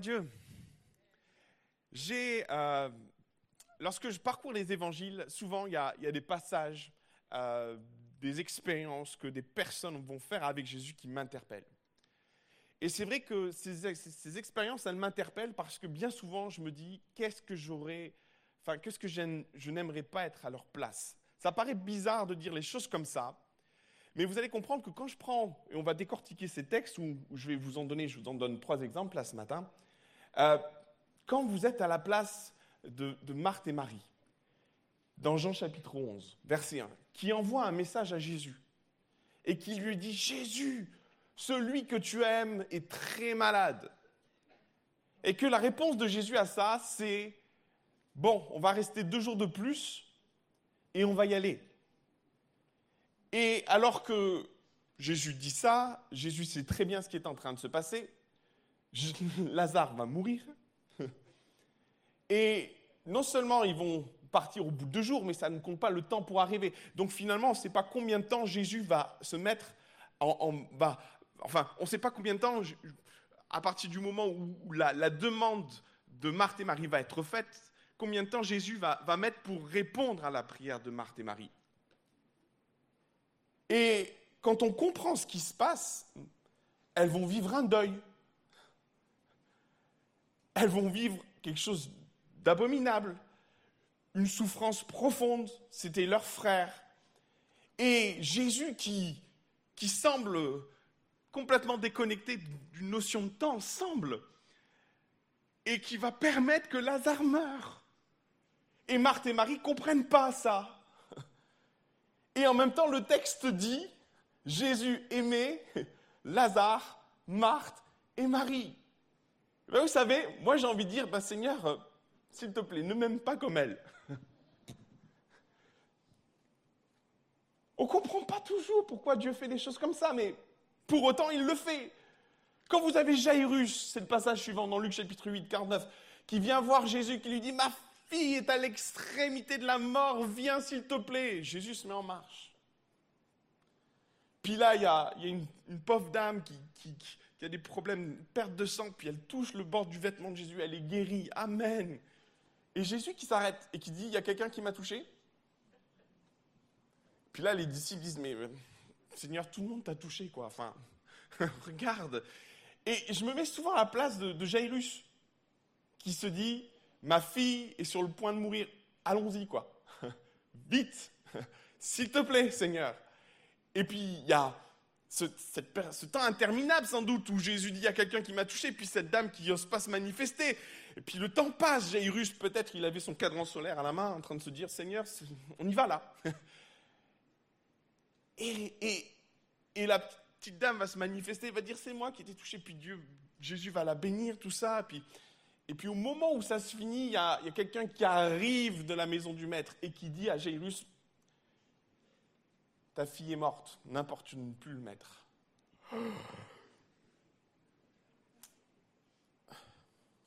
À Dieu. J'ai, euh, lorsque je parcours les évangiles, souvent il y a, des passages, euh, des expériences que des personnes vont faire avec Jésus qui m'interpellent. Et c'est vrai que ces, expériences, elles m'interpellent parce que bien souvent, je me dis, qu'est-ce que j'aurais, enfin, qu'est-ce que je n'aimerais pas être à leur place? Ça paraît bizarre de dire les choses comme ça, mais vous allez comprendre que quand je prends, et on va décortiquer ces textes, où je vais vous en donner, je vous en donne trois exemples là ce matin, euh, quand vous êtes à la place de, Marthe et Marie, dans Jean chapitre 11, verset 1, qui envoie un message à Jésus, et qui lui dit, Jésus, celui que tu aimes est très malade. Et que la réponse de Jésus à ça, c'est, bon, on va rester deux jours de plus, et on va y aller. Et alors que Jésus dit ça, Jésus sait très bien ce qui est en train de se passer. Lazare va mourir. Et non seulement ils vont partir au bout de deux jours, mais ça ne compte pas le temps pour arriver. Donc finalement, on ne sait pas combien de temps Jésus va se mettre en... enfin, on ne sait pas combien de temps, à partir du moment où la, demande de Marthe et Marie va être faite, combien de temps Jésus va, va mettre pour répondre à la prière de Marthe et Marie. Et quand on comprend ce qui se passe, elles vont vivre un deuil. Elles vont vivre quelque chose d'abominable, une souffrance profonde. C'était leur frère. Et Jésus qui, qui semble complètement déconnecté d'une notion de temps, semble, et qui va permettre que Lazare meure. Et Marthe et Marie ne comprennent pas ça. Et en même temps, le texte dit, Jésus aimait Lazare, Marthe et Marie. Ben, vous savez, moi j'ai envie de dire, ben, Seigneur, euh, s'il te plaît, ne m'aime pas comme elle. On ne comprend pas toujours pourquoi Dieu fait des choses comme ça, mais pour autant, il le fait. Quand vous avez Jairus, c'est le passage suivant dans Luc chapitre 8, 49, qui vient voir Jésus, qui lui dit, ma fille est à l'extrémité de la mort, viens s'il te plaît. Jésus se met en marche. Puis là, il y a, une, pauvre dame qui, a des problèmes, perte de sang, puis elle touche le bord du vêtement de Jésus, elle est guérie. Amen. Et Jésus qui s'arrête et qui dit, il y a quelqu'un qui m'a touché Puis là, les disciples disent, mais euh, Seigneur, tout le monde t'a touché, quoi. Enfin, regarde. Et je me mets souvent à la place de, de Jairus, qui se dit, ma fille est sur le point de mourir, allons-y, quoi. Vite, s'il te plaît, Seigneur. Et puis, il y a ce, temps interminable, sans doute, où Jésus dit à quelqu'un qui m'a touché, puis cette dame qui n'ose pas se manifester. Et puis le temps passe, Jairus, peut-être, il avait son cadran solaire à la main, en train de se dire, Seigneur, on y va là. Et, la petite dame va se manifester, va dire, c'est moi qui ai été touché, puis Dieu, Jésus va la bénir, tout ça. Et puis au moment où ça se finit, il y a, quelqu'un qui arrive de la maison du maître et qui dit à Jairus, ta fille est morte, n'importune plus le maître.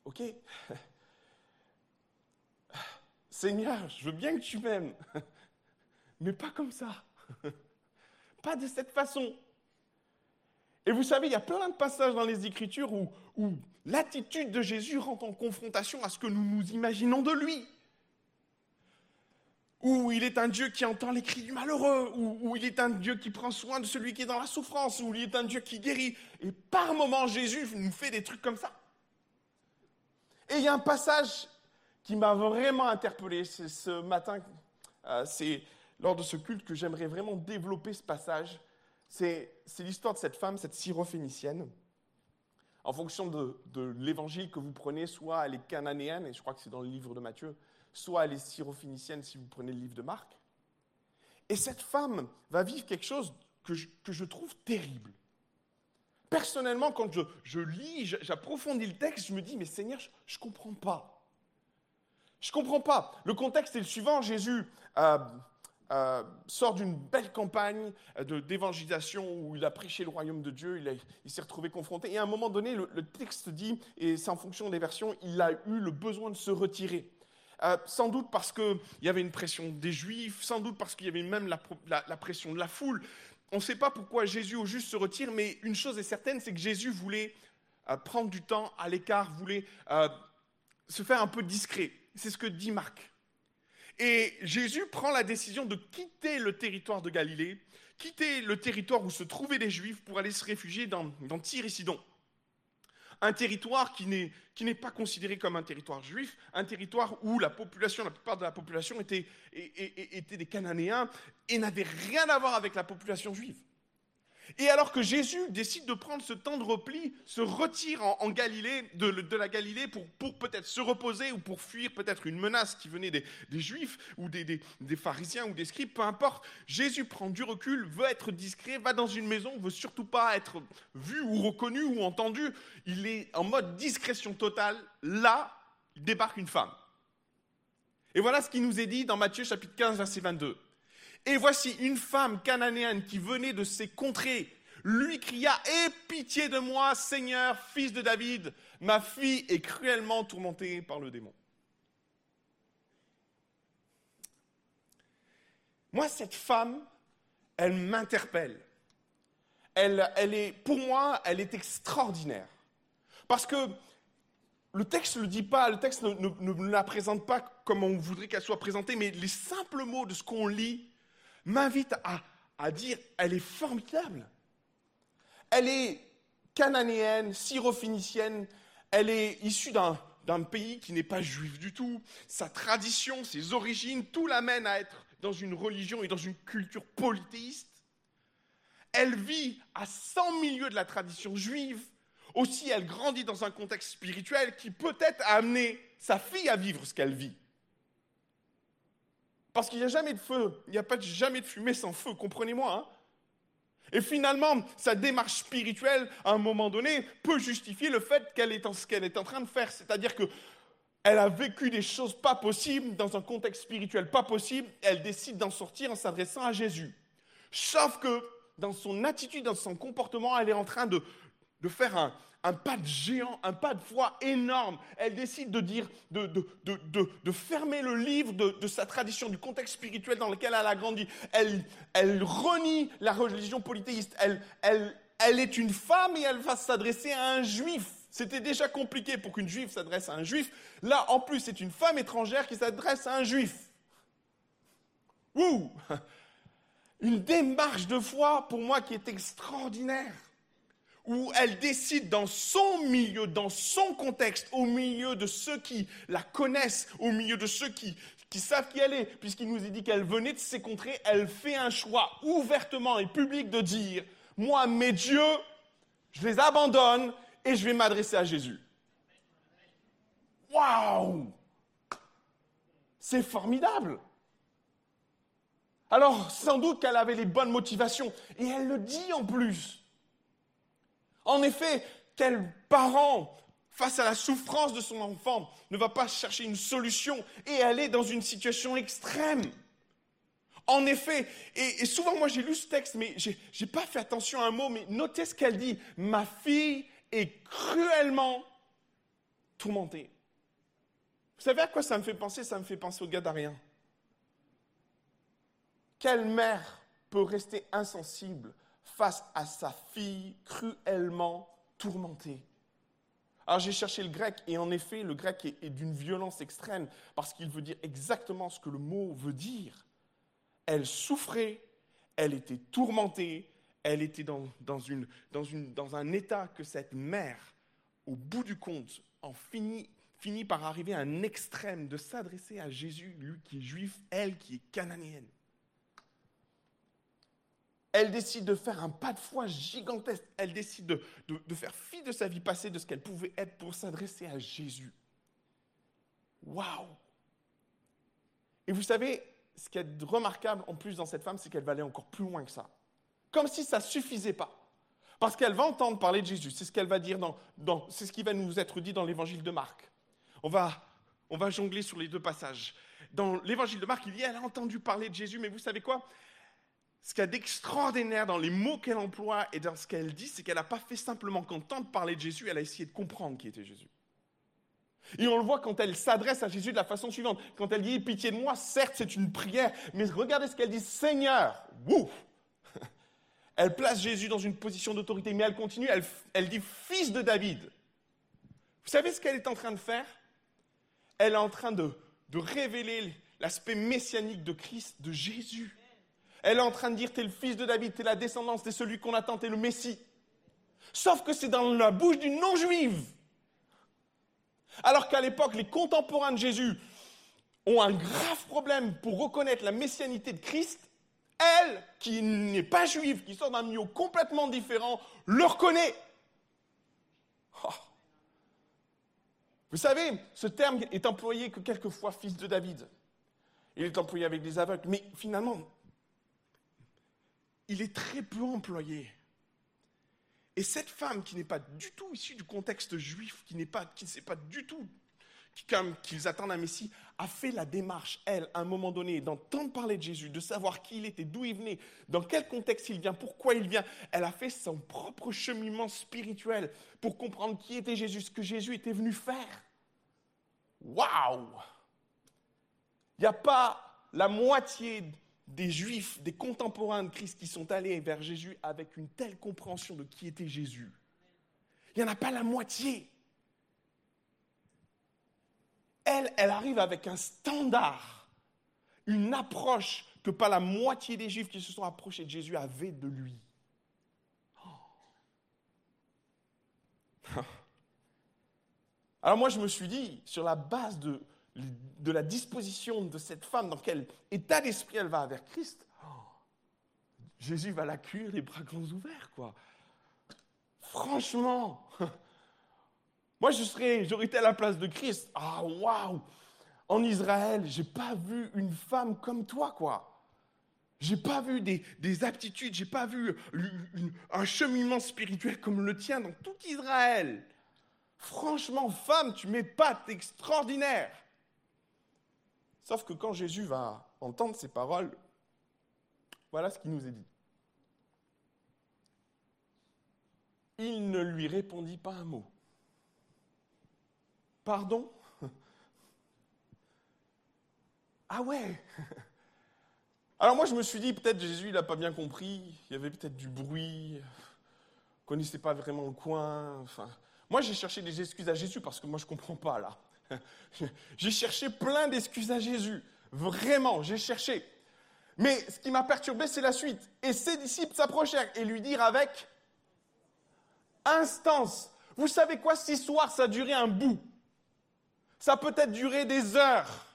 Ok. Seigneur, je veux bien que tu m'aimes, mais pas comme ça. Pas de cette façon. Et vous savez, il y a plein de passages dans les Écritures où, l'attitude de Jésus rentre en confrontation à ce que nous nous imaginons de lui. Où il est un Dieu qui entend les cris du malheureux, où, il est un Dieu qui prend soin de celui qui est dans la souffrance, où il est un Dieu qui guérit. Et par moments, Jésus nous fait des trucs comme ça. Et il y a un passage qui m'a vraiment interpellé ce matin, euh, c'est lors de ce culte que j'aimerais vraiment développer ce passage c'est l'histoire de cette femme, cette syrophénicienne. En fonction de, l'évangile que vous prenez, soit elle est cananéenne, et je crois que c'est dans le livre de Matthieu, soit elle est syrophénicienne si vous prenez le livre de Marc. Et cette femme va vivre quelque chose que je, trouve terrible. Personnellement, quand je, lis, j'approfondis le texte, je me dis, mais Seigneur, je ne comprends pas. Je ne comprends pas. Le contexte est le suivant. Jésus euh, euh, sort d'une belle campagne euh, d'évangélisation où il a prêché le royaume de Dieu, il, s'est retrouvé confronté. Et à un moment donné, le, texte dit, et c'est en fonction des versions, il a eu le besoin de se retirer. Euh, sans doute parce qu'il y avait une pression des Juifs, sans doute parce qu'il y avait même la, pression de la foule. On ne sait pas pourquoi Jésus au juste se retire, mais une chose est certaine, c'est que Jésus voulait euh, prendre du temps à l'écart, voulait se faire un peu discret. C'est ce que dit Marc. Et Jésus prend la décision de quitter le territoire de Galilée, quitter le territoire où se trouvaient les Juifs pour aller se réfugier dans, dans Tyr Sidon. Un territoire qui n'est pas considéré comme un territoire juif, un territoire où la population, la plupart de la population était, était des Cananéens et n'avait rien à voir avec la population juive. Et alors que Jésus décide de prendre ce temps de repli, se retire en, Galilée, de, la Galilée pour, peut-être se reposer ou pour fuir peut-être une menace qui venait des, Juifs ou des, pharisiens ou des scribes, peu importe, Jésus prend du recul, veut être discret, va dans une maison, veut surtout pas être vu ou reconnu ou entendu. Il est en mode discrétion totale. Là, il débarque une femme. Et voilà ce qui nous est dit dans Matthieu chapitre 15, verset 22. Et voici une femme cananéenne qui venait de ces contrées lui cria Aie pitié de moi, Seigneur, fils de David, ma fille est cruellement tourmentée par le démon. Moi, cette femme, elle m'interpelle. Elle, est, pour moi, elle est extraordinaire. Parce que le texte dit pas, le texte ne, la présente pas comme on voudrait qu'elle soit présentée, mais les simples mots de ce qu'on lit m'invite à, dire, elle est formidable. Elle est cananéenne, syrophénicienne, elle est issue d'un pays qui n'est pas juif du tout. Sa tradition, ses origines, tout l'amène à être dans une religion et dans une culture polythéiste. Elle vit à 100 milieux de la tradition juive. Aussi, elle grandit dans un contexte spirituel qui peut-être a amené sa fille à vivre ce qu'elle vit. Parce qu'il n'y a jamais de feu, il n'y a pas jamais de fumée sans feu, comprenez-moi. Hein. et finalement, sa démarche spirituelle, à un moment donné, peut justifier le fait qu'elle est en train de faire. C'est-à-dire que elle a vécu des choses pas possibles dans un contexte spirituel pas possible. Elle décide d'en sortir en s'adressant à Jésus. Sauf que dans son attitude, dans son comportement, elle est en train de faire un, un pas de géant, un pas de foi énorme. Elle décide de dire, de, de, fermer le livre de, sa tradition, du contexte spirituel dans lequel elle a grandi. Elle, elle renie la religion polythéiste. Elle, elle, elle est une femme et elle va s'adresser à un juif. C'était déjà compliqué pour qu'une juive s'adresse à un juif. Là, en plus, c'est une femme étrangère qui s'adresse à un juif. Ouh Une démarche de foi pour moi qui est extraordinaire où elle décide dans son milieu, dans son contexte, au milieu de ceux qui la connaissent, au milieu de ceux qui, savent qui elle est, puisqu'il nous a dit qu'elle venait de ces contrées, elle fait un choix ouvertement et public de dire, moi, mes dieux, je les abandonne et je vais m'adresser à Jésus. Waouh C'est formidable. Alors, sans doute qu'elle avait les bonnes motivations, et elle le dit en plus. En effet, quel parent, face à la souffrance de son enfant, ne va pas chercher une solution et aller dans une situation extrême En effet, et, souvent moi j'ai lu ce texte, mais je n'ai pas fait attention à un mot, mais notez ce qu'elle dit. Ma fille est cruellement tourmentée. Vous savez à quoi ça me fait penser? Ça me fait penser au Gadarien. Quelle mère peut rester insensible face à sa fille cruellement tourmentée. Alors j'ai cherché le grec et en effet le grec est, d'une violence extrême parce qu'il veut dire exactement ce que le mot veut dire. Elle souffrait, elle était tourmentée, elle était dans, une, dans, une, dans un état que cette mère, au bout du compte, en finit, finit par arriver à un extrême de s'adresser à Jésus, lui qui est juif, elle qui est cananéenne elle décide de faire un pas de foi gigantesque. Elle décide de, faire fi de sa vie passée, de ce qu'elle pouvait être pour s'adresser à Jésus. Waouh Et vous savez, ce qui est remarquable en plus dans cette femme, c'est qu'elle va aller encore plus loin que ça. Comme si ça suffisait pas. Parce qu'elle va entendre parler de Jésus. C'est ce qu'elle va dire dans, c'est ce qui va nous être dit dans l'évangile de Marc. On va, on va jongler sur les deux passages. Dans l'évangile de Marc, il dit, elle a entendu parler de Jésus, mais vous savez quoi? Ce qu'il y a d'extraordinaire dans les mots qu'elle emploie et dans ce qu'elle dit, c'est qu'elle n'a pas fait simplement qu'entendre parler de Jésus, elle a essayé de comprendre qui était Jésus. Et on le voit quand elle s'adresse à Jésus de la façon suivante. Quand elle dit pitié de moi, certes c'est une prière, mais regardez ce qu'elle dit Seigneur, Elle place Jésus dans une position d'autorité, mais elle continue, elle, dit fils de David. Vous savez ce qu'elle est en train de faire? Elle est en train de, de révéler l'aspect messianique de Christ, de Jésus. Elle est en train de dire, tu es le fils de David, tu es la descendance, tu es celui qu'on attend, tu es le Messie. Sauf que c'est dans la bouche d'une non-juive. Alors qu'à l'époque, les contemporains de Jésus ont un grave problème pour reconnaître la messianité de Christ, elle, qui n'est pas juive, qui sort d'un milieu complètement différent, le reconnaît. Oh. Vous savez, ce terme est employé que quelquefois fils de David. Il est employé avec des aveugles, mais finalement, il est très peu employé. Et cette femme qui n'est pas du tout issue du contexte juif, qui n'est pas, qui ne sait pas du tout qu'ils attendent un Messie, a fait la démarche, elle, à un moment donné, d'entendre parler de Jésus, de savoir qui il était, d'où il venait, dans quel contexte il vient, pourquoi il vient. Elle a fait son propre cheminement spirituel pour comprendre qui était Jésus, ce que Jésus était venu faire. Waouh Il n'y a pas la moitié des juifs, des contemporains de Christ qui sont allés vers Jésus avec une telle compréhension de qui était Jésus. Il n'y en a pas la moitié elle, elle arrive avec un standard, une approche que pas la moitié des Juifs qui se sont approchés de Jésus avaient de lui. Alors moi, je me suis dit, sur la base de, de la disposition de cette femme, dans quel état d'esprit elle va vers Christ, Jésus va l'accueillir les bras grands ouverts, quoi. Franchement, moi, je serais, j'aurais été à la place de Christ. Ah, waouh! En Israël, j'ai pas vu une femme comme toi, quoi. J'ai pas vu des, des aptitudes, j'ai pas vu un cheminement spirituel comme le tien dans tout Israël. Franchement, femme, tu m'épates, extraordinaire. Sauf que quand Jésus va entendre ces paroles, voilà ce qu'il nous est dit. Il ne lui répondit pas un mot. Pardon? Ah ouais Alors moi je me suis dit, peut-être Jésus il n'a pas bien compris, il y avait peut-être du bruit, ne connaissait pas vraiment le coin. Enfin, moi j'ai cherché des excuses à Jésus parce que moi je ne comprends pas là. j'ai cherché plein d'excuses à Jésus. Vraiment, j'ai cherché. Mais ce qui m'a perturbé, c'est la suite. Et ses disciples s'approchèrent et lui dirent avec instance. Vous savez quoi, cette histoire, ça a duré un bout. Ça peut être duré des heures.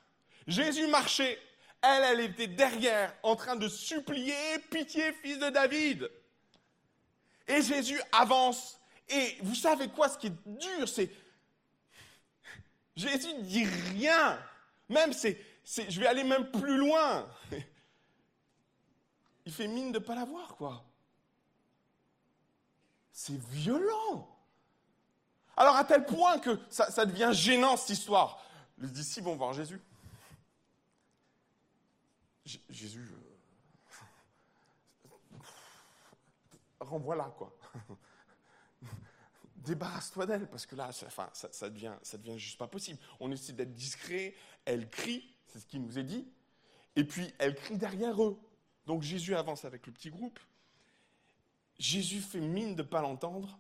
Jésus marchait, elle, elle était derrière, en train de supplier, pitié, fils de David. Et Jésus avance. Et vous savez quoi, ce qui est dur, c'est Jésus ne dit rien. Même c'est, je vais aller même plus loin. Il fait mine de ne pas la voir, quoi. C'est violent. Alors à tel point que ça, devient gênant cette histoire. Les disciples vont voir Jésus. Jésus, euh, renvoie-la, quoi. Débarrasse-toi d'elle, parce que là, ça, enfin, ça, devient, ça devient juste pas possible. On essaie d'être discret, elle crie, c'est ce qui nous est dit, et puis elle crie derrière eux. Donc Jésus avance avec le petit groupe. Jésus fait mine de ne pas l'entendre.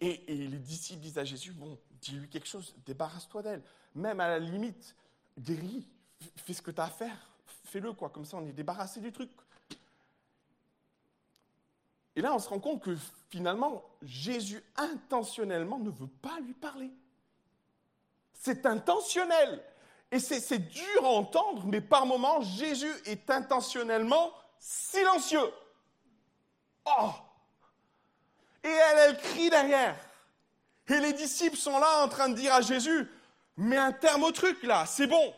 Et, les disciples disent à Jésus, bon, dis-lui quelque chose, débarrasse-toi d'elle. Même à la limite, guéris, fais ce que tu as à faire, fais-le, quoi. Comme ça, on est débarrassé du truc. Et là, on se rend compte que finalement, Jésus intentionnellement ne veut pas lui parler. C'est intentionnel. Et c'est dur à entendre, mais par moments, Jésus est intentionnellement silencieux. Oh et elle, elle crie derrière. Et les disciples sont là en train de dire à Jésus, mais un terme au truc là, c'est bon.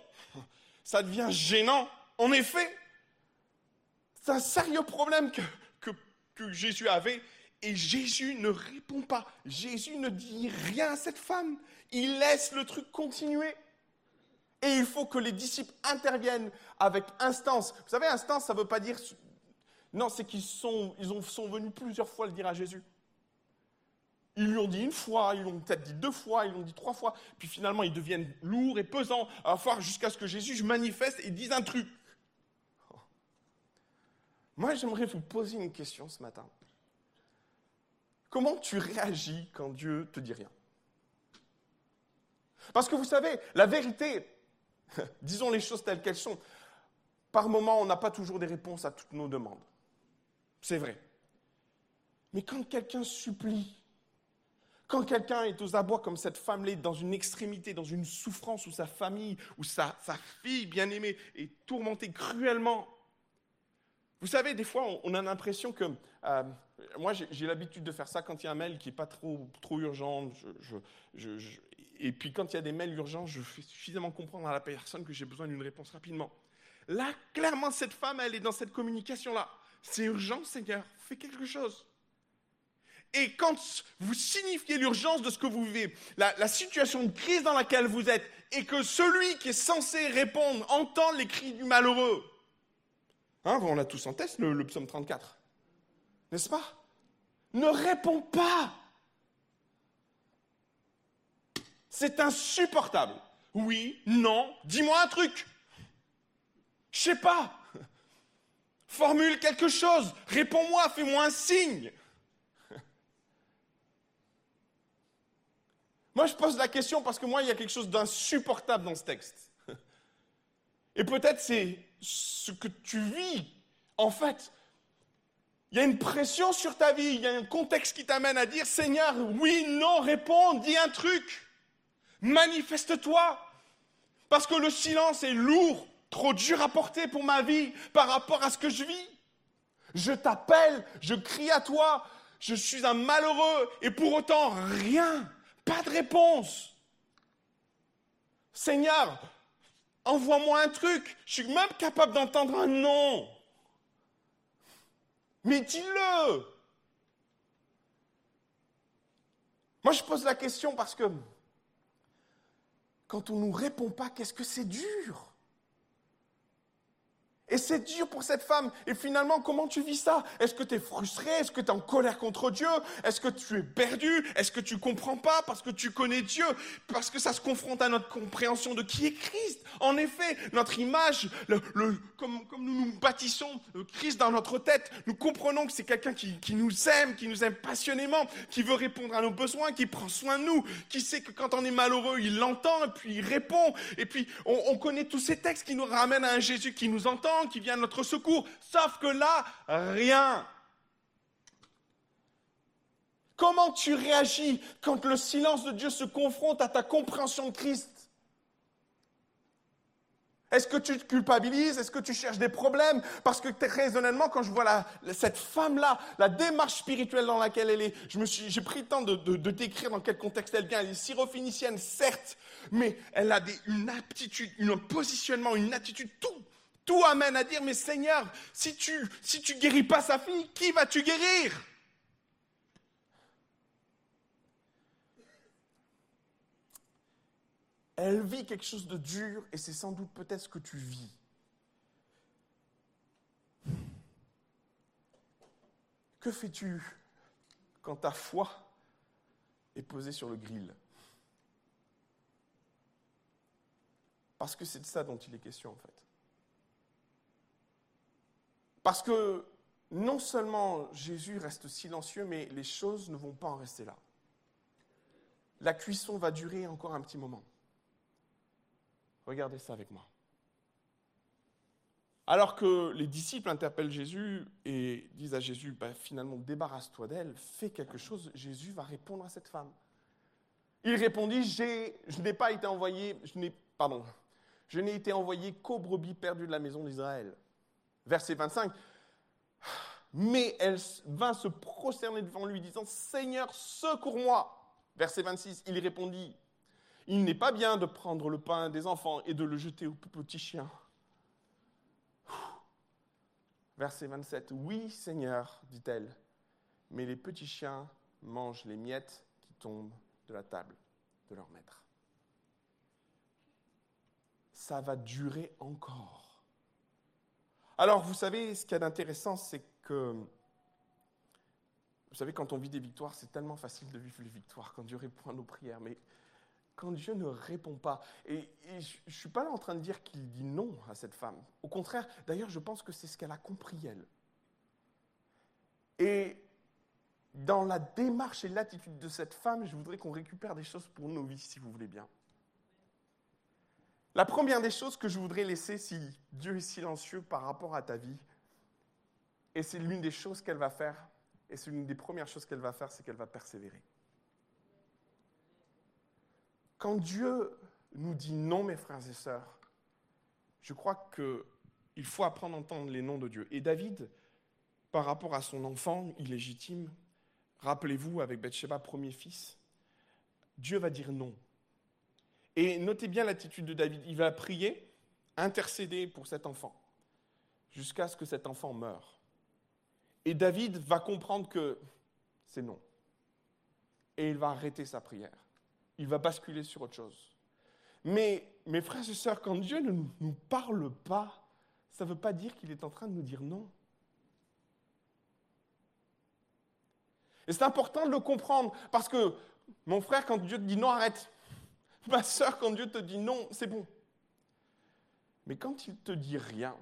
Ça devient gênant. En effet, c'est un sérieux problème que, que, Jésus avait. Et Jésus ne répond pas. Jésus ne dit rien à cette femme. Il laisse le truc continuer. Et il faut que les disciples interviennent avec instance. Vous savez, instance, ça ne veut pas dire... Non, c'est qu'ils sont, ils sont venus plusieurs fois le dire à Jésus. Ils lui ont dit une fois, ils l'ont peut-être dit deux fois, ils l'ont dit trois fois, puis finalement ils deviennent lourds et pesants, à jusqu'à ce que Jésus manifeste et dise un truc. Moi, j'aimerais vous poser une question ce matin. Comment tu réagis quand Dieu te dit rien? Parce que vous savez, la vérité, disons les choses telles qu'elles sont, par moments, on n'a pas toujours des réponses à toutes nos demandes. C'est vrai. Mais quand quelqu'un supplie, quand quelqu'un est aux abois comme cette femme-là, dans une extrémité, dans une souffrance, où sa famille, où sa, sa fille bien-aimée est tourmentée cruellement, vous savez, des fois, on, a l'impression que... Euh, moi, j'ai l'habitude de faire ça quand il y a un mail qui n'est pas trop, urgent. et puis, quand il y a des mails urgents, je fais suffisamment comprendre à la personne que j'ai besoin d'une réponse rapidement. Là, clairement, cette femme, elle est dans cette communication-là. C'est urgent, Seigneur, fais quelque chose. Et quand vous signifiez l'urgence de ce que vous vivez, la, situation de crise dans laquelle vous êtes, et que celui qui est censé répondre entend les cris du malheureux, Hein, on a tous en test le, psaume 34. N'est-ce pas? Ne réponds pas. C'est insupportable. Oui, non, dis-moi un truc. Je sais pas. Formule quelque chose. Réponds-moi, fais-moi un signe. Moi, je pose la question parce que moi, il y a quelque chose d'insupportable dans ce texte. Et peut-être c'est ce que tu vis. En fait, il y a une pression sur ta vie, il y a un contexte qui t'amène à dire Seigneur, oui, non, réponds, dis un truc. Manifeste-toi. Parce que le silence est lourd, trop dur à porter pour ma vie par rapport à ce que je vis. Je t'appelle, je crie à toi, je suis un malheureux et pour autant rien, pas de réponse. Seigneur, Envoie-moi un truc. Je suis même capable d'entendre un non. Mais dis-le. Moi, je pose la question parce que quand on ne nous répond pas, qu'est-ce que c'est dur? Et c'est dur pour cette femme. Et finalement, comment tu vis ça? Est-ce que tu es frustré? Est-ce que tu es en colère contre Dieu? Est-ce que tu es perdu? Est-ce que tu comprends pas parce que tu connais Dieu? Parce que ça se confronte à notre compréhension de qui est Christ. En effet, notre image, le, comme, comme, nous nous bâtissons Christ dans notre tête, nous comprenons que c'est quelqu'un qui, qui, nous aime, qui nous aime passionnément, qui veut répondre à nos besoins, qui prend soin de nous, qui sait que quand on est malheureux, il l'entend et puis il répond. Et puis on, on connaît tous ces textes qui nous ramènent à un Jésus qui nous entend qui vient à notre secours. Sauf que là, rien. Comment tu réagis quand le silence de Dieu se confronte à ta compréhension de Christ? Est-ce que tu te culpabilises? Est-ce que tu cherches des problèmes? Parce que très honnêtement, quand je vois cette femme-là, la démarche spirituelle dans laquelle elle est, j'ai pris le temps de, décrire dans quel contexte elle vient. Elle est syrophénicienne, certes, mais elle a une aptitude, un positionnement, une attitude tout tout amène à dire, mais Seigneur, si tu si tu guéris pas sa fille, qui vas-tu guérir? Elle vit quelque chose de dur et c'est sans doute peut-être ce que tu vis. Que fais-tu quand ta foi est posée sur le grill? Parce que c'est de ça dont il est question en fait. Parce que non seulement Jésus reste silencieux, mais les choses ne vont pas en rester là. La cuisson va durer encore un petit moment. Regardez ça avec moi. Alors que les disciples interpellent Jésus et disent à Jésus, bah, finalement, débarrasse-toi d'elle, fais quelque chose, Jésus va répondre à cette femme. Il répondit, je n'ai pas été envoyé, je n'ai, pardon, je n'ai été envoyé qu'aux brebis perdues de la maison d'Israël verset 25. Mais elle vint se prosterner devant lui, disant Seigneur, secours-moi. Verset 26, il répondit Il n'est pas bien de prendre le pain des enfants et de le jeter aux petits chiens. Verset 27, Oui, Seigneur, dit-elle, mais les petits chiens mangent les miettes qui tombent de la table de leur maître. Ça va durer encore. Alors, vous savez, ce qu'il y a d'intéressant, c'est que, vous savez, quand on vit des victoires, c'est tellement facile de vivre les victoires quand Dieu répond à nos prières. Mais quand Dieu ne répond pas, et, je ne suis pas là en train de dire qu'il dit non à cette femme. Au contraire, d'ailleurs, je pense que c'est ce qu'elle a compris, elle. Et dans la démarche et l'attitude de cette femme, je voudrais qu'on récupère des choses pour nos vies, si vous voulez bien. La première des choses que je voudrais laisser, si Dieu est silencieux par rapport à ta vie, et c'est l'une des choses qu'elle va faire, et c'est l'une des premières choses qu'elle va faire, c'est qu'elle va persévérer. Quand Dieu nous dit non, mes frères et sœurs, je crois qu'il faut apprendre à entendre les noms de Dieu. Et David, par rapport à son enfant illégitime, rappelez-vous, avec Bathsheba, premier fils, Dieu va dire non. Et notez bien l'attitude de David. Il va prier, intercéder pour cet enfant, jusqu'à ce que cet enfant meure. Et David va comprendre que c'est non. Et il va arrêter sa prière. Il va basculer sur autre chose. Mais mes frères et sœurs, quand Dieu ne nous parle pas, ça ne veut pas dire qu'il est en train de nous dire non. Et c'est important de le comprendre, parce que mon frère, quand Dieu te dit non, arrête. Ma sœur, quand Dieu te dit non, c'est bon. Mais quand il te dit rien,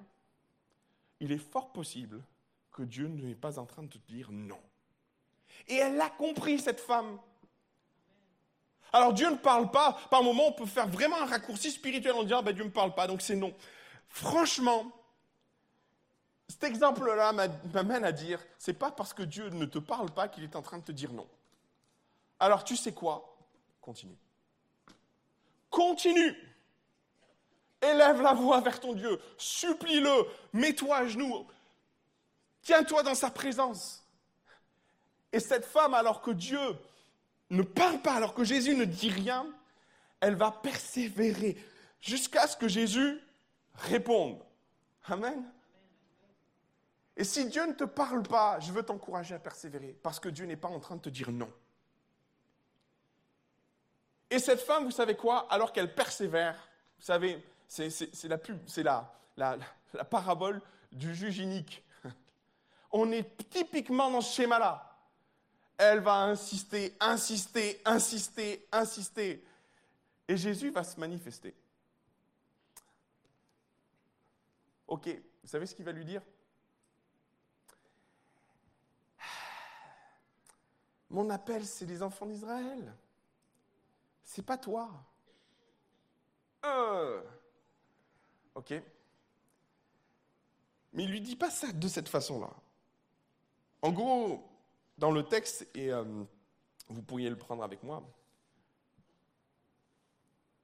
il est fort possible que Dieu n'est pas en train de te dire non. Et elle a compris, cette femme. Alors Dieu ne parle pas. Par moment, on peut faire vraiment un raccourci spirituel en disant ben, Dieu ne parle pas, donc c'est non. Franchement, cet exemple-là m'amène à dire c'est pas parce que Dieu ne te parle pas qu'il est en train de te dire non. Alors tu sais quoi? Continue. Continue. Élève la voix vers ton Dieu. Supplie-le. Mets-toi à genoux. Tiens-toi dans sa présence. Et cette femme, alors que Dieu ne parle pas, alors que Jésus ne dit rien, elle va persévérer jusqu'à ce que Jésus réponde. Amen. Et si Dieu ne te parle pas, je veux t'encourager à persévérer, parce que Dieu n'est pas en train de te dire non. Et cette femme, vous savez quoi? Alors qu'elle persévère, vous savez, c'est la, parabole du juge inique. On est typiquement dans ce schéma-là. Elle va insister, insister, insister, insister. Et Jésus va se manifester. Ok, vous savez ce qu'il va lui dire? Mon appel, c'est les enfants d'Israël c'est pas toi. Euh. Ok. Mais il lui dit pas ça de cette façon-là. En gros, dans le texte, et euh, vous pourriez le prendre avec moi,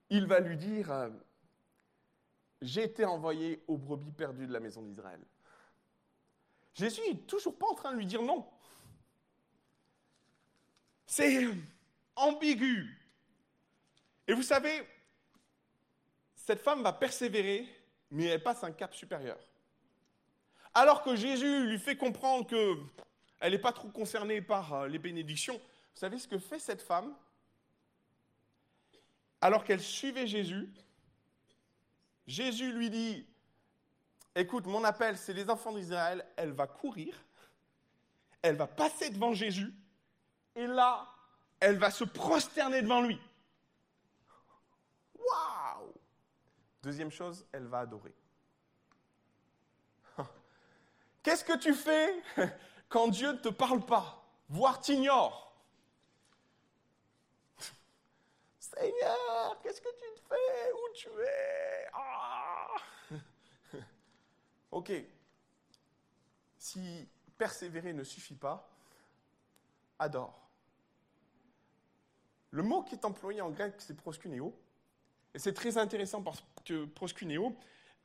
il va lui dire euh, J'ai été envoyé aux brebis perdues de la maison d'Israël. Jésus n'est toujours pas en train de lui dire non. C'est ambigu. Et vous savez, cette femme va persévérer, mais elle passe un cap supérieur. Alors que Jésus lui fait comprendre qu'elle n'est pas trop concernée par euh, les bénédictions, vous savez ce que fait cette femme? Alors qu'elle suivait Jésus, Jésus lui dit, écoute, mon appel, c'est les enfants d'Israël, elle va courir, elle va passer devant Jésus, et là, elle va se prosterner devant lui. Waouh Deuxième chose, elle va adorer. Qu'est-ce que tu fais quand Dieu ne te parle pas, voire t'ignore Seigneur, qu'est-ce que tu fais? Où tu es? Ah! Ok. Si persévérer ne suffit pas, adore. Le mot qui est employé en grec, c'est proskuneo. Et c'est très intéressant parce que proskuneo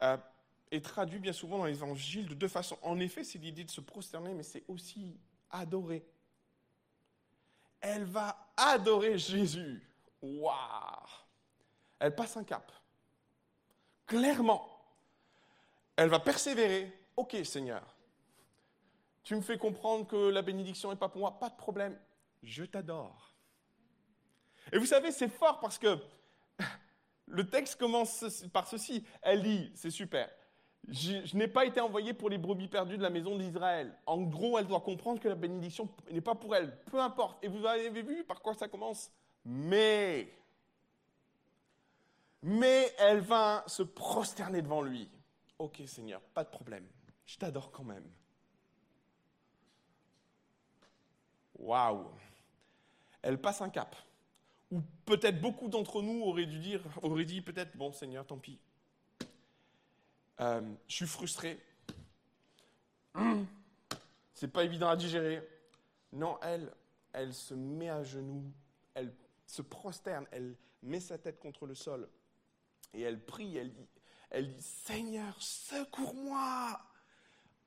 euh, est traduit bien souvent dans l'évangile de deux façons. En effet, c'est l'idée de se prosterner, mais c'est aussi adorer. Elle va adorer Jésus. Waouh Elle passe un cap. Clairement. Elle va persévérer. Ok, Seigneur. Tu me fais comprendre que la bénédiction n'est pas pour moi. Pas de problème. Je t'adore. Et vous savez, c'est fort parce que le texte commence par ceci. Elle dit, c'est super, je, n'ai pas été envoyée pour les brebis perdues de la maison d'Israël. En gros, elle doit comprendre que la bénédiction n'est pas pour elle. Peu importe. Et vous avez vu par quoi ça commence? Mais, mais elle va se prosterner devant lui. Ok Seigneur, pas de problème. Je t'adore quand même. Waouh Elle passe un cap. Ou peut-être beaucoup d'entre nous auraient dû dire, auraient dit peut-être, bon Seigneur, tant pis. Euh, je suis frustré. C'est pas évident à digérer. Non, elle, elle se met à genoux, elle se prosterne, elle met sa tête contre le sol et elle prie, elle dit, elle dit Seigneur, secours-moi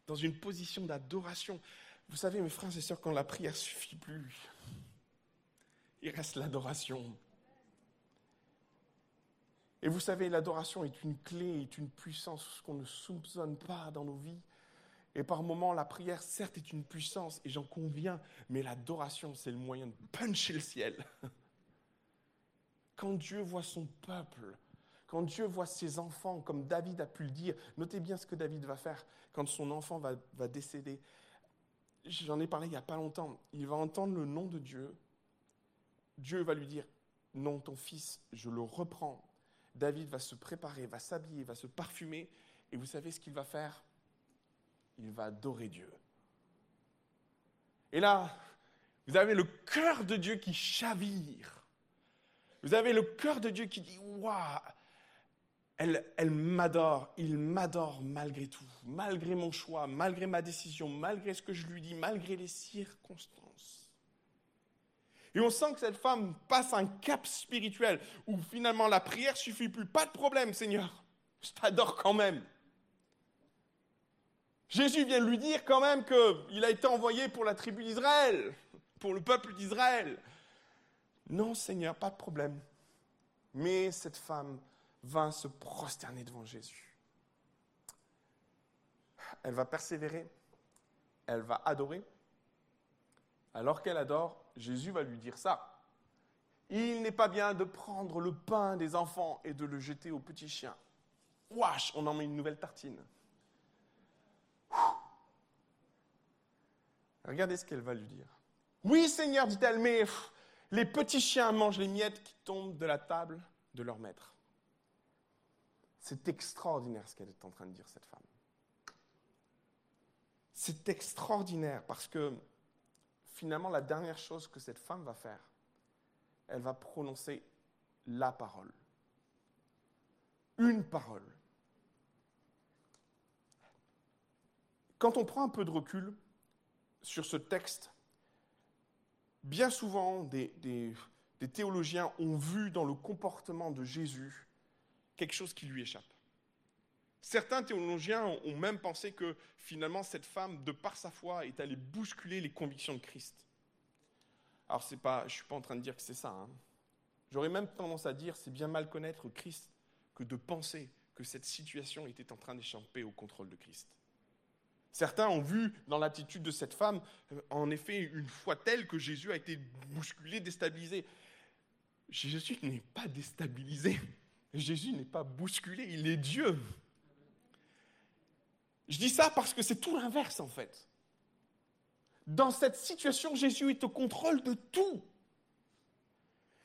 dans une position d'adoration. Vous savez, mes frères et sœurs, quand la prière suffit plus, il reste l'adoration. Et vous savez, l'adoration est une clé, est une puissance qu'on ne soupçonne pas dans nos vies. Et par moments, la prière, certes, est une puissance, et j'en conviens, mais l'adoration, c'est le moyen de puncher le ciel. Quand Dieu voit son peuple, quand Dieu voit ses enfants, comme David a pu le dire, notez bien ce que David va faire quand son enfant va, va décéder. J'en ai parlé il n'y a pas longtemps. Il va entendre le nom de Dieu. Dieu va lui dire, non, ton fils, je le reprends. David va se préparer, va s'habiller, va se parfumer. Et vous savez ce qu'il va faire? Il va adorer Dieu. Et là, vous avez le cœur de Dieu qui chavire. Vous avez le cœur de Dieu qui dit Waouh elle, elle m'adore, il m'adore malgré tout, malgré mon choix, malgré ma décision, malgré ce que je lui dis, malgré les circonstances. Et on sent que cette femme passe un cap spirituel où finalement la prière suffit plus. Pas de problème, Seigneur, je t'adore quand même. Jésus vient lui dire quand même qu'il a été envoyé pour la tribu d'Israël, pour le peuple d'Israël. Non, Seigneur, pas de problème. Mais cette femme vint se prosterner devant Jésus. Elle va persévérer, elle va adorer. Alors qu'elle adore, Jésus va lui dire ça. Il n'est pas bien de prendre le pain des enfants et de le jeter aux petits chiens. Wesh, on en met une nouvelle tartine. Regardez ce qu'elle va lui dire. Oui, Seigneur, dit-elle, mais les petits chiens mangent les miettes qui tombent de la table de leur maître. C'est extraordinaire ce qu'elle est en train de dire, cette femme. C'est extraordinaire parce que finalement, la dernière chose que cette femme va faire, elle va prononcer la parole. Une parole. Quand on prend un peu de recul sur ce texte, bien souvent, des, théologiens ont vu dans le comportement de Jésus quelque chose qui lui échappe. Certains théologiens ont même pensé que finalement cette femme, de par sa foi, est allée bousculer les convictions de Christ. Alors pas, je ne suis pas en train de dire que c'est ça. Hein. J'aurais même tendance à dire c'est bien mal connaître Christ que de penser que cette situation était en train d'échapper au contrôle de Christ. Certains ont vu dans l'attitude de cette femme, euh, en effet, une foi telle que Jésus a été bousculé, déstabilisé. Jésus n'est pas déstabilisé. Jésus n'est pas bousculé, il est Dieu. Je dis ça parce que c'est tout l'inverse en fait. Dans cette situation, Jésus est au contrôle de tout.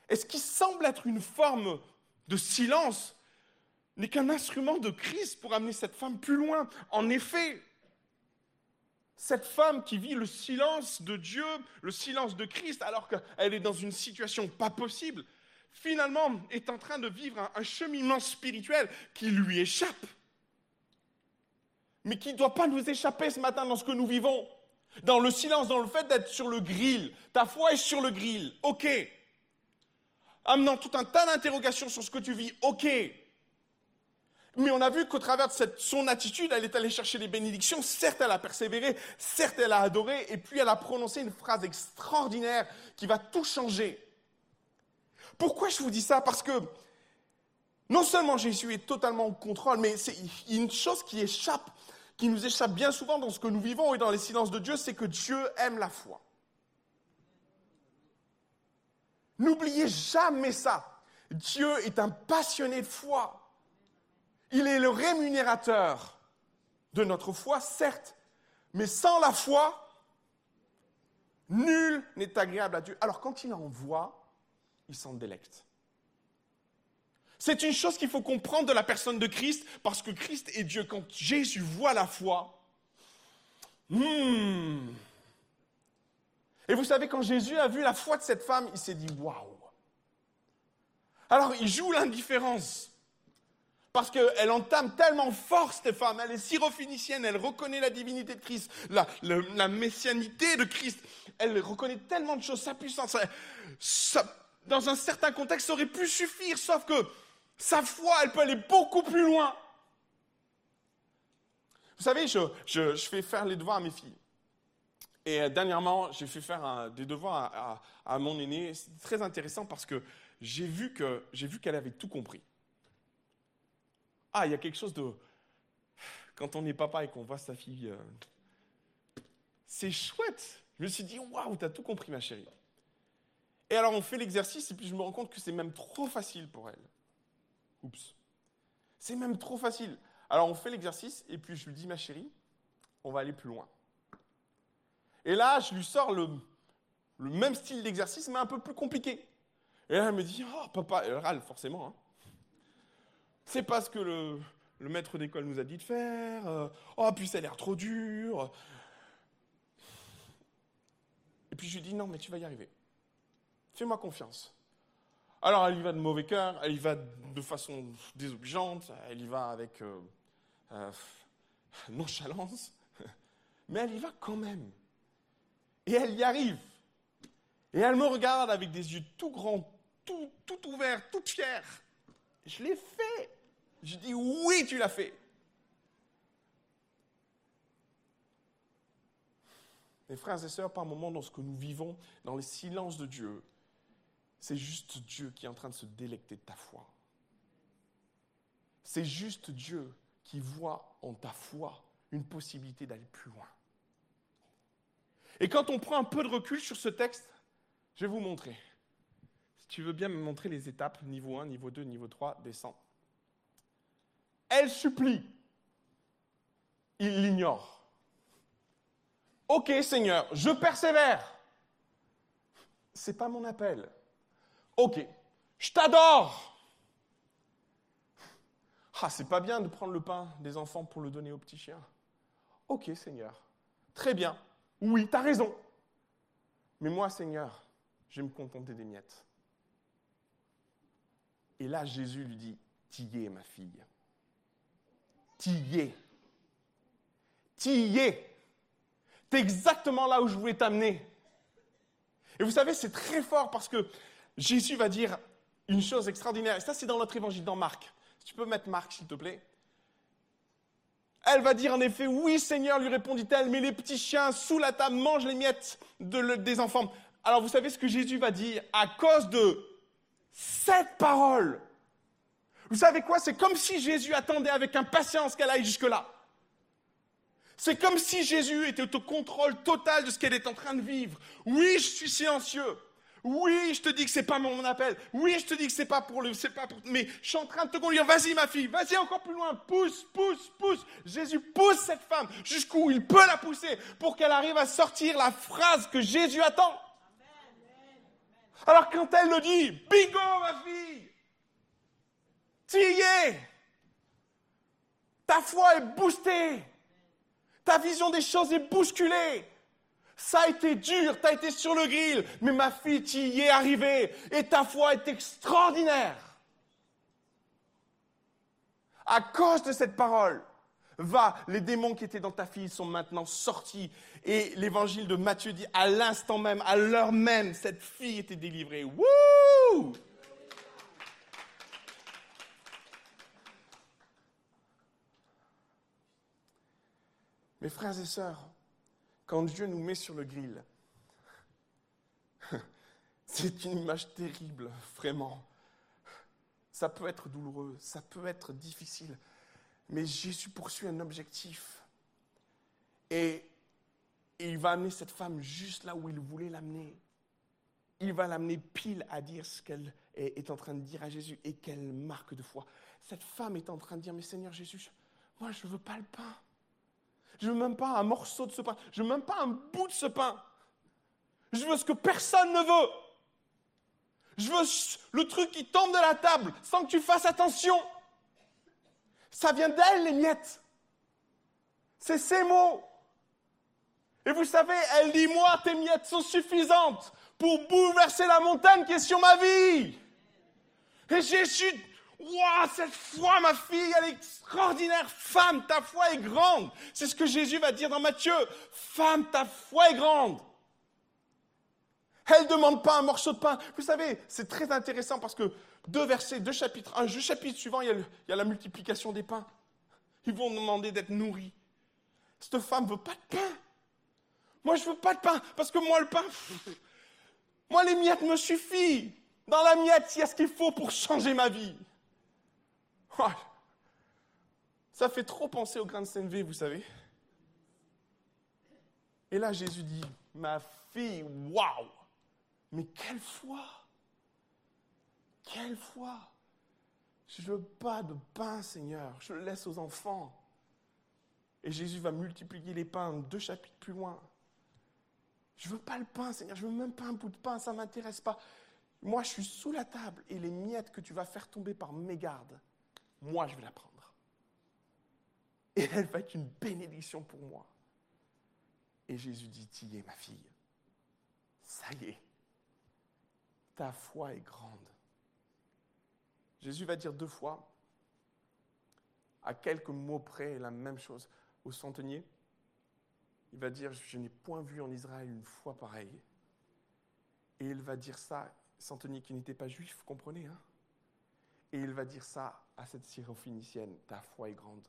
Et ce qui semble être une forme de silence n'est qu'un instrument de crise pour amener cette femme plus loin. En effet, cette femme qui vit le silence de Dieu, le silence de Christ, alors qu'elle est dans une situation pas possible, finalement est en train de vivre un, cheminement spirituel qui lui échappe. Mais qui ne doit pas nous échapper ce matin dans ce que nous vivons. Dans le silence, dans le fait d'être sur le grill. Ta foi est sur le grill. OK. Amenant tout un tas d'interrogations sur ce que tu vis. OK. Mais on a vu qu'au travers de son attitude, elle est allée chercher les bénédictions. Certes, elle a persévéré, certes, elle a adoré, et puis elle a prononcé une phrase extraordinaire qui va tout changer. Pourquoi je vous dis ça? Parce que non seulement Jésus est totalement au contrôle, mais c'est une chose qui échappe, qui nous échappe bien souvent dans ce que nous vivons et dans les silences de Dieu, c'est que Dieu aime la foi. N'oubliez jamais ça. Dieu est un passionné de foi. Il est le rémunérateur de notre foi, certes, mais sans la foi, nul n'est agréable à Dieu. Alors quand il envoie, il s'en délecte. C'est une chose qu'il faut comprendre de la personne de Christ, parce que Christ est Dieu. Quand Jésus voit la foi, hmm, Et vous savez, quand Jésus a vu la foi de cette femme, il s'est dit waouh. Alors il joue l'indifférence. Parce qu'elle entame tellement fort, cette femme. Elle est syrophénicienne, elle reconnaît la divinité de Christ, la, messianité de Christ. Elle reconnaît tellement de choses, sa puissance. Dans un certain contexte, ça aurait pu suffire, sauf que sa foi, elle peut aller beaucoup plus loin. Vous savez, je, fais faire les devoirs à mes filles. Et euh, dernièrement, j'ai fait faire des devoirs à, mon aîné. C'est très intéressant parce que j'ai vu qu'elle avait tout compris. Ah, il y a quelque chose de... Quand on est papa et qu'on voit sa fille, euh, c'est chouette. Je me suis dit, waouh, tu as tout compris, ma chérie. Et alors, on fait l'exercice et puis je me rends compte que c'est même trop facile pour elle. Oups. C'est même trop facile. Alors, on fait l'exercice et puis je lui dis, ma chérie, on va aller plus loin. Et là, je lui sors le, même style d'exercice, mais un peu plus compliqué. Et là, elle me dit, oh, papa, elle râle forcément. Hein. C'est pas ce que le, le maître d'école nous a dit de faire. Euh, oh, puis ça a l'air trop dur. Et puis je lui dis, non, mais tu vas y arriver. Fais-moi confiance. Alors elle y va de mauvais cœur, elle y va de façon désobligeante, elle y va avec euh, euh, nonchalance, mais elle y va quand même. Et elle y arrive. Et elle me regarde avec des yeux tout grands, tout, ouverts, toute fière. Je l'ai fait. Je dis oui, tu l'as fait. Mes frères et sœurs, par moments dans ce que nous vivons, dans les silences de Dieu, c'est juste Dieu qui est en train de se délecter de ta foi. C'est juste Dieu qui voit en ta foi une possibilité d'aller plus loin. Et quand on prend un peu de recul sur ce texte, je vais vous montrer. Si tu veux bien me montrer les étapes, niveau 1, niveau 2, niveau 3, descends. Elle supplie. Il l'ignore. Ok Seigneur, je persévère. C'est pas mon appel. Ok, je t'adore. Ah, c'est pas bien de prendre le pain des enfants pour le donner aux petits chiens. Ok Seigneur, très bien. Oui, tu as raison. Mais moi, Seigneur, je vais me contenter des miettes. Et là, Jésus lui dit, T'y es, ma fille. T'y es. T'y es. T'es exactement là où je voulais t'amener. Et vous savez, c'est très fort parce que Jésus va dire une chose extraordinaire. Et ça, c'est dans notre évangile, dans Marc. Si tu peux mettre Marc, s'il te plaît. Elle va dire en effet, oui Seigneur, lui répondit-elle, mais les petits chiens sous la table mangent les miettes des enfants. Alors vous savez ce que Jésus va dire à cause de cette parole. Vous savez quoi? C'est comme si Jésus attendait avec impatience qu'elle aille jusque-là. C'est comme si Jésus était au contrôle total de ce qu'elle est en train de vivre. Oui, je suis silencieux. Oui, je te dis que c'est pas mon appel. Oui, je te dis que c'est pas pour le, c'est pas pour, mais je suis en train de te conduire. Vas-y, ma fille, vas-y encore plus loin. Pousse, pousse, pousse. Jésus pousse cette femme jusqu'où il peut la pousser pour qu'elle arrive à sortir la phrase que Jésus attend. Alors quand elle le dit, bingo, ma fille, tu es. Ta foi est boostée. Ta vision des choses est bousculée. Ça a été dur, tu as été sur le grill, mais ma fille, tu y es arrivée et ta foi est extraordinaire. À cause de cette parole, va, les démons qui étaient dans ta fille sont maintenant sortis. Et l'évangile de Matthieu dit, à l'instant même, à l'heure même, cette fille était délivrée. Wouh Mes frères et sœurs, quand Dieu nous met sur le grill. C'est une image terrible, vraiment. Ça peut être douloureux, ça peut être difficile, mais Jésus poursuit un objectif. Et il va amener cette femme juste là où il voulait l'amener. Il va l'amener pile à dire ce qu'elle est en train de dire à Jésus et quelle marque de foi. Cette femme est en train de dire, mais Seigneur Jésus, moi je ne veux pas le pain. Je veux même pas un morceau de ce pain. Je veux même pas un bout de ce pain. Je veux ce que personne ne veut. Je veux le truc qui tombe de la table sans que tu fasses attention. Ça vient d'elle, les miettes. C'est ces mots. Et vous savez, elle dit, moi, tes miettes sont suffisantes pour bouleverser la montagne qui est sur ma vie. Et Jésus, waouh, cette foi, ma fille, elle est extraordinaire. Femme, ta foi est grande. C'est ce que Jésus va dire dans Matthieu. Femme, ta foi est grande. Elle ne demande pas un morceau de pain. Vous savez, c'est très intéressant parce que deux versets, deux chapitres, un chapitre suivant, il y, a il y a la multiplication des pains. Ils vont demander d'être nourris. Cette femme veut pas de pain. Moi, je veux pas de pain, parce que moi, le pain, moi, les miettes me suffisent. Dans la miette, il y a ce qu'il faut pour changer ma vie. Ça fait trop penser au grain de CNV, vous savez. Et là, Jésus dit, ma fille, waouh, mais quelle foi Quelle foi Je ne veux pas de pain, Seigneur, je le laisse aux enfants. Et Jésus va multiplier les pains deux chapitres plus loin. Je ne veux pas le pain, Seigneur, je ne veux même pas un bout de pain, ça ne m'intéresse pas. Moi, je suis sous la table et les miettes que tu vas faire tomber par mégarde, moi, je vais la prendre. Et elle va être une bénédiction pour moi. Et Jésus dit, y es ma fille. Ça y est, ta foi est grande. Jésus va dire deux fois, à quelques mots près, la même chose au centenier il va dire, je n'ai point vu en Israël une foi pareille. Et il va dire ça, Santoni qui n'était pas juif, vous comprenez hein? Et il va dire ça à cette syrophénicienne, ta foi est grande.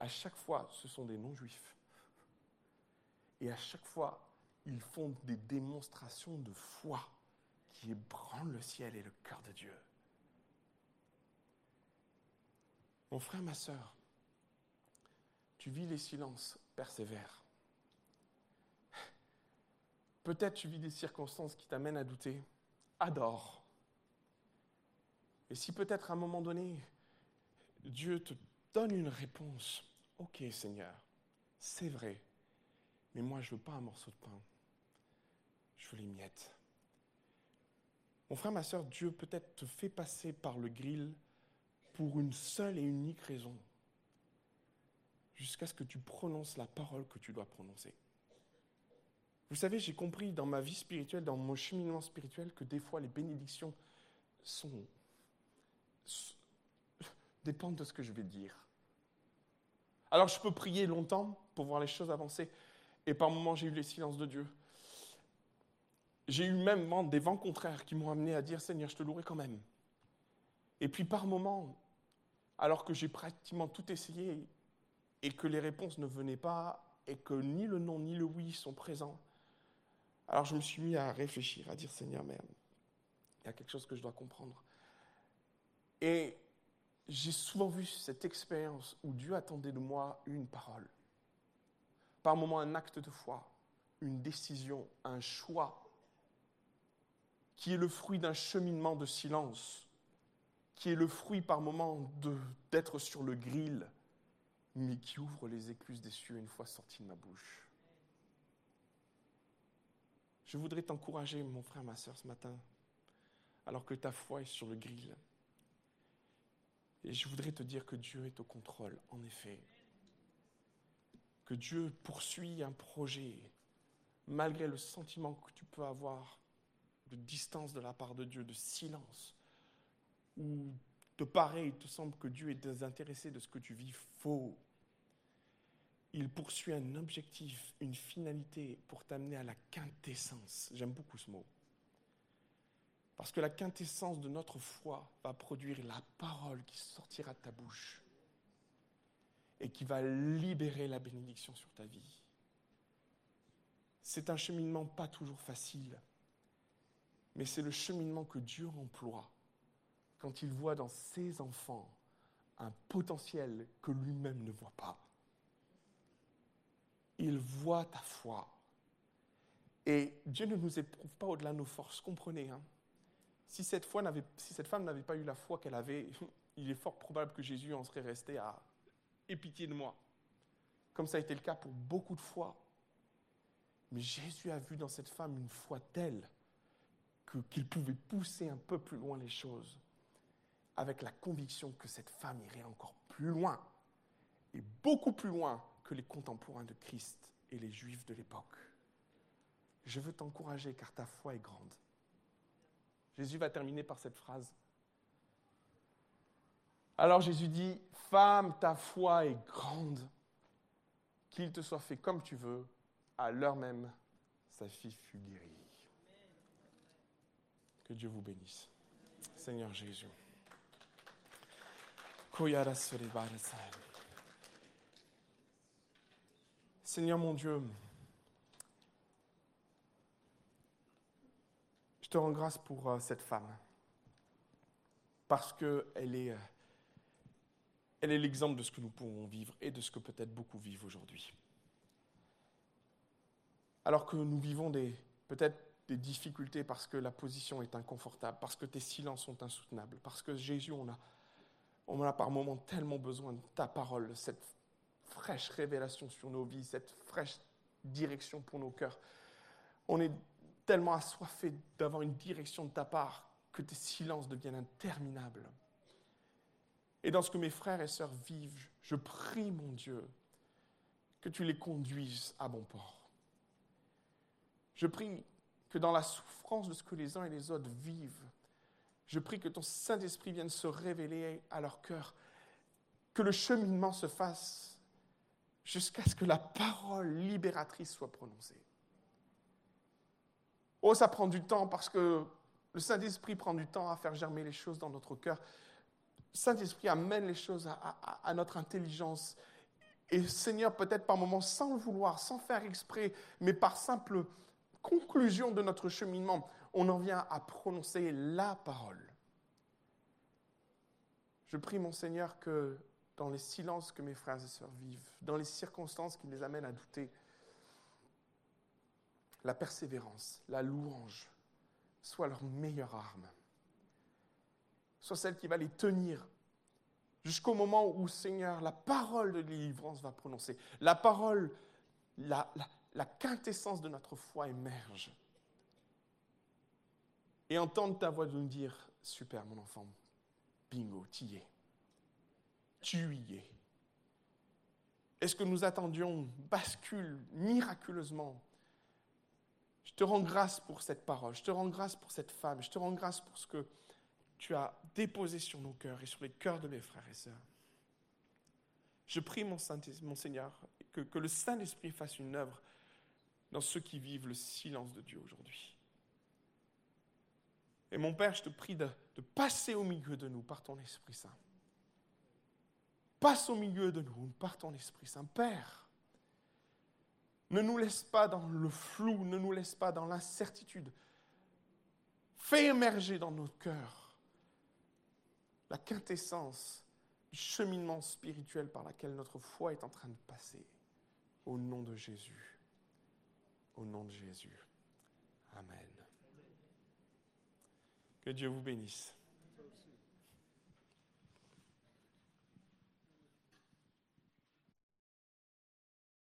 À chaque fois, ce sont des non-juifs. Et à chaque fois, ils font des démonstrations de foi qui ébranlent le ciel et le cœur de Dieu. Mon frère, ma soeur, tu vis les silences, persévère. Peut-être tu vis des circonstances qui t'amènent à douter. Adore. Et si peut-être à un moment donné, Dieu te donne une réponse, ok Seigneur, c'est vrai, mais moi je ne veux pas un morceau de pain, je veux les miettes. Mon frère, ma soeur, Dieu peut-être te fait passer par le grill pour une seule et unique raison, jusqu'à ce que tu prononces la parole que tu dois prononcer. Vous savez, j'ai compris dans ma vie spirituelle, dans mon cheminement spirituel, que des fois les bénédictions sont, dépendent de ce que je vais dire. Alors je peux prier longtemps pour voir les choses avancer, et par moments j'ai eu les silences de Dieu. J'ai eu même des vents contraires qui m'ont amené à dire Seigneur, je te louerai quand même. Et puis par moments, alors que j'ai pratiquement tout essayé et que les réponses ne venaient pas et que ni le non ni le oui sont présents, alors je me suis mis à réfléchir, à dire Seigneur, mais il y a quelque chose que je dois comprendre. Et j'ai souvent vu cette expérience où Dieu attendait de moi une parole. Par moments un acte de foi, une décision, un choix, qui est le fruit d'un cheminement de silence, qui est le fruit par moments d'être sur le grill, mais qui ouvre les écluses des cieux une fois sorti de ma bouche. Je voudrais t'encourager, mon frère, ma soeur, ce matin, alors que ta foi est sur le grill. Et je voudrais te dire que Dieu est au contrôle, en effet. Que Dieu poursuit un projet, malgré le sentiment que tu peux avoir de distance de la part de Dieu, de silence, ou de pareil, il te semble que Dieu est désintéressé de ce que tu vis faux il poursuit un objectif, une finalité pour t'amener à la quintessence. J'aime beaucoup ce mot. Parce que la quintessence de notre foi va produire la parole qui sortira de ta bouche et qui va libérer la bénédiction sur ta vie. C'est un cheminement pas toujours facile, mais c'est le cheminement que Dieu emploie quand il voit dans ses enfants un potentiel que lui-même ne voit pas il voit ta foi. Et Dieu ne nous éprouve pas au-delà de nos forces, comprenez. Hein si, cette si cette femme n'avait pas eu la foi qu'elle avait, il est fort probable que Jésus en serait resté à Aie pitié de moi. Comme ça a été le cas pour beaucoup de fois. Mais Jésus a vu dans cette femme une foi telle qu'il pouvait pousser un peu plus loin les choses, avec la conviction que cette femme irait encore plus loin, et beaucoup plus loin que les contemporains de Christ et les Juifs de l'époque. Je veux t'encourager car ta foi est grande. Jésus va terminer par cette phrase. Alors Jésus dit, Femme, ta foi est grande, qu'il te soit fait comme tu veux. À l'heure même, sa fille fut guérie. Que Dieu vous bénisse. Seigneur Jésus. Seigneur mon Dieu, te rends grâce pour euh, cette femme, parce qu'elle est, euh, elle l'exemple de ce que nous pouvons vivre et de ce que peut-être beaucoup vivent aujourd'hui. Alors que nous vivons peut-être des difficultés parce que la position est inconfortable, parce que tes silences sont insoutenables, parce que Jésus, on a, on a par moments tellement besoin de ta parole, cette fraîche révélation sur nos vies, cette fraîche direction pour nos cœurs. On est tellement assoiffé d'avoir une direction de ta part que tes silences deviennent interminables. Et dans ce que mes frères et sœurs vivent, je prie, mon Dieu, que tu les conduises à bon port. Je prie que dans la souffrance de ce que les uns et les autres vivent, je prie que ton Saint-Esprit vienne se révéler à leur cœur, que le cheminement se fasse jusqu'à ce que la parole libératrice soit prononcée. Oh, ça prend du temps parce que le Saint-Esprit prend du temps à faire germer les choses dans notre cœur. Le Saint-Esprit amène les choses à, notre intelligence. Et Seigneur, peut-être par moments, sans le vouloir, sans faire exprès, mais par simple conclusion de notre cheminement, on en vient à prononcer la parole. Je prie, mon Seigneur, que dans les silences que mes frères et sœurs vivent, dans les circonstances qui les amènent à douter, la persévérance, la louange, soit leur meilleure arme, soit celle qui va les tenir jusqu'au moment où, Seigneur, la parole de délivrance va prononcer, la parole, la, quintessence de notre foi émerge et entendre ta voix nous dire Super, mon enfant, bingo, tu y es. Tu y es. Est-ce que nous attendions bascule miraculeusement Je te rends grâce pour cette parole, je te rends grâce pour cette femme, je te rends grâce pour ce que tu as déposé sur nos cœurs et sur les cœurs de mes frères et sœurs. Je prie, mon, Seigneur, que, que le Saint-Esprit fasse une œuvre dans ceux qui vivent le silence de Dieu aujourd'hui. Et mon Père, je te prie de, passer au milieu de nous par ton Esprit Saint. Passe au milieu de nous par ton Esprit Saint. Père, ne nous laisse pas dans le flou, ne nous laisse pas dans l'incertitude. Fais émerger dans nos cœurs la quintessence du cheminement spirituel par lequel notre foi est en train de passer. Au nom de Jésus. Au nom de Jésus. Amen. Que Dieu vous bénisse.